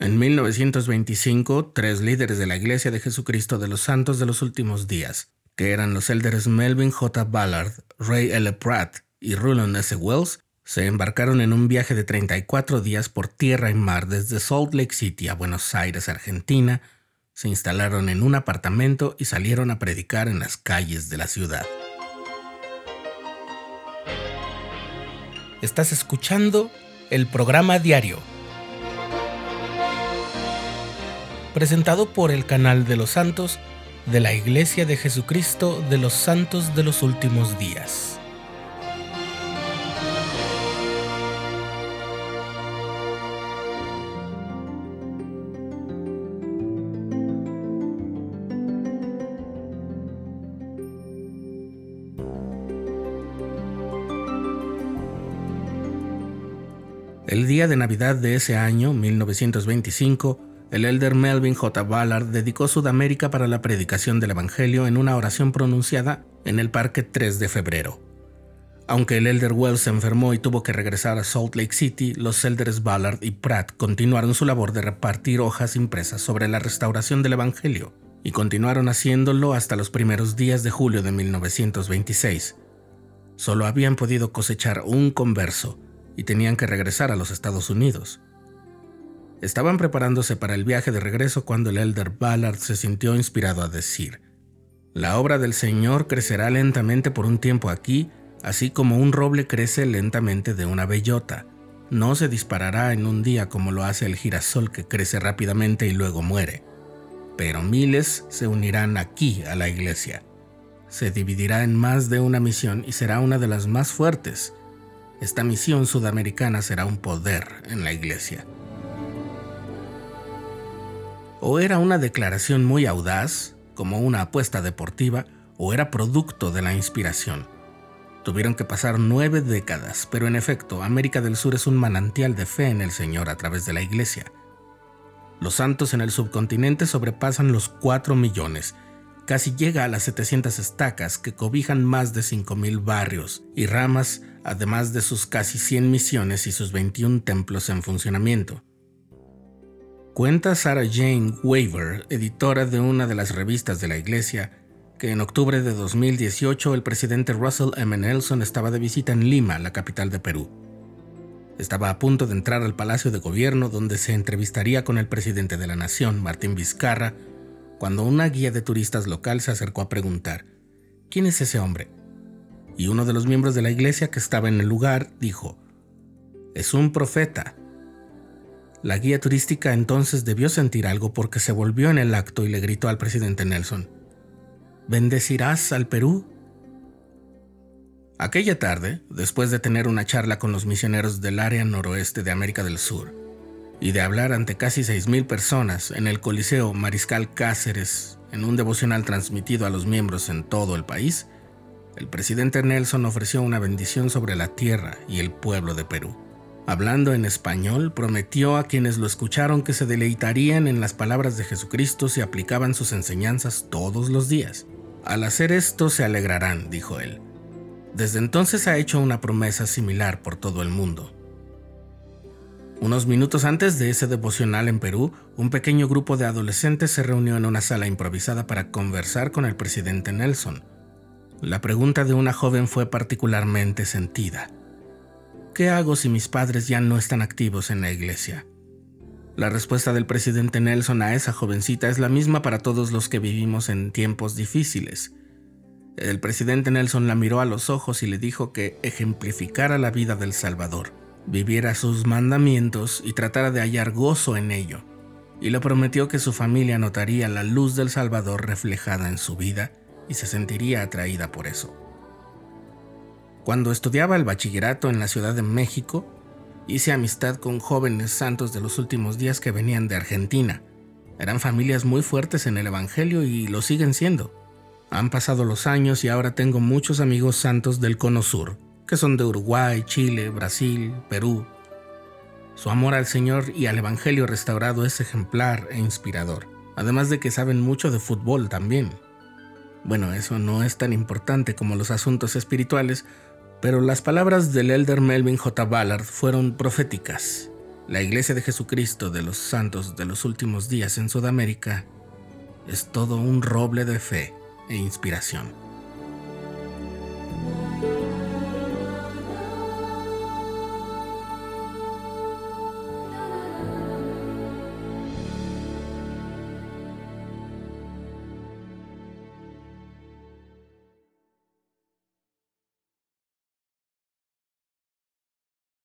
En 1925, tres líderes de la Iglesia de Jesucristo de los Santos de los Últimos Días, que eran los élderes Melvin J. Ballard, Ray L. Pratt y Rulon S. Wells, se embarcaron en un viaje de 34 días por tierra y mar desde Salt Lake City a Buenos Aires, Argentina, se instalaron en un apartamento y salieron a predicar en las calles de la ciudad. Estás escuchando el programa diario, presentado por el canal de los santos de la Iglesia de Jesucristo de los Santos de los Últimos Días. El día de Navidad de ese año, 1925, el elder Melvin J. Ballard dedicó Sudamérica para la predicación del Evangelio en una oración pronunciada en el Parque 3 de febrero. Aunque el elder Wells se enfermó y tuvo que regresar a Salt Lake City, los elders Ballard y Pratt continuaron su labor de repartir hojas impresas sobre la restauración del Evangelio y continuaron haciéndolo hasta los primeros días de julio de 1926. Solo habían podido cosechar un converso y tenían que regresar a los Estados Unidos. Estaban preparándose para el viaje de regreso cuando el elder Ballard se sintió inspirado a decir, La obra del Señor crecerá lentamente por un tiempo aquí, así como un roble crece lentamente de una bellota. No se disparará en un día como lo hace el girasol que crece rápidamente y luego muere. Pero miles se unirán aquí a la iglesia. Se dividirá en más de una misión y será una de las más fuertes esta misión sudamericana será un poder en la iglesia. O era una declaración muy audaz, como una apuesta deportiva, o era producto de la inspiración. Tuvieron que pasar nueve décadas, pero en efecto, América del Sur es un manantial de fe en el Señor a través de la Iglesia. Los santos en el subcontinente sobrepasan los 4 millones casi llega a las 700 estacas que cobijan más de 5.000 barrios y ramas, además de sus casi 100 misiones y sus 21 templos en funcionamiento. Cuenta Sarah Jane Waver, editora de una de las revistas de la iglesia, que en octubre de 2018 el presidente Russell M. Nelson estaba de visita en Lima, la capital de Perú. Estaba a punto de entrar al Palacio de Gobierno donde se entrevistaría con el presidente de la nación, Martín Vizcarra, cuando una guía de turistas local se acercó a preguntar, ¿quién es ese hombre? Y uno de los miembros de la iglesia que estaba en el lugar dijo, es un profeta. La guía turística entonces debió sentir algo porque se volvió en el acto y le gritó al presidente Nelson, ¿bendecirás al Perú? Aquella tarde, después de tener una charla con los misioneros del área noroeste de América del Sur, y de hablar ante casi 6.000 personas en el Coliseo Mariscal Cáceres en un devocional transmitido a los miembros en todo el país, el presidente Nelson ofreció una bendición sobre la tierra y el pueblo de Perú. Hablando en español, prometió a quienes lo escucharon que se deleitarían en las palabras de Jesucristo si aplicaban sus enseñanzas todos los días. Al hacer esto se alegrarán, dijo él. Desde entonces ha hecho una promesa similar por todo el mundo. Unos minutos antes de ese devocional en Perú, un pequeño grupo de adolescentes se reunió en una sala improvisada para conversar con el presidente Nelson. La pregunta de una joven fue particularmente sentida. ¿Qué hago si mis padres ya no están activos en la iglesia? La respuesta del presidente Nelson a esa jovencita es la misma para todos los que vivimos en tiempos difíciles. El presidente Nelson la miró a los ojos y le dijo que ejemplificara la vida del Salvador viviera sus mandamientos y tratara de hallar gozo en ello, y le prometió que su familia notaría la luz del Salvador reflejada en su vida y se sentiría atraída por eso. Cuando estudiaba el bachillerato en la Ciudad de México, hice amistad con jóvenes santos de los últimos días que venían de Argentina. Eran familias muy fuertes en el Evangelio y lo siguen siendo. Han pasado los años y ahora tengo muchos amigos santos del Cono Sur, que son de Uruguay, Chile, Brasil, Perú. Su amor al Señor y al Evangelio restaurado es ejemplar e inspirador, además de que saben mucho de fútbol también. Bueno, eso no es tan importante como los asuntos espirituales, pero las palabras del elder Melvin J. Ballard fueron proféticas. La Iglesia de Jesucristo de los Santos de los Últimos Días en Sudamérica es todo un roble de fe e inspiración.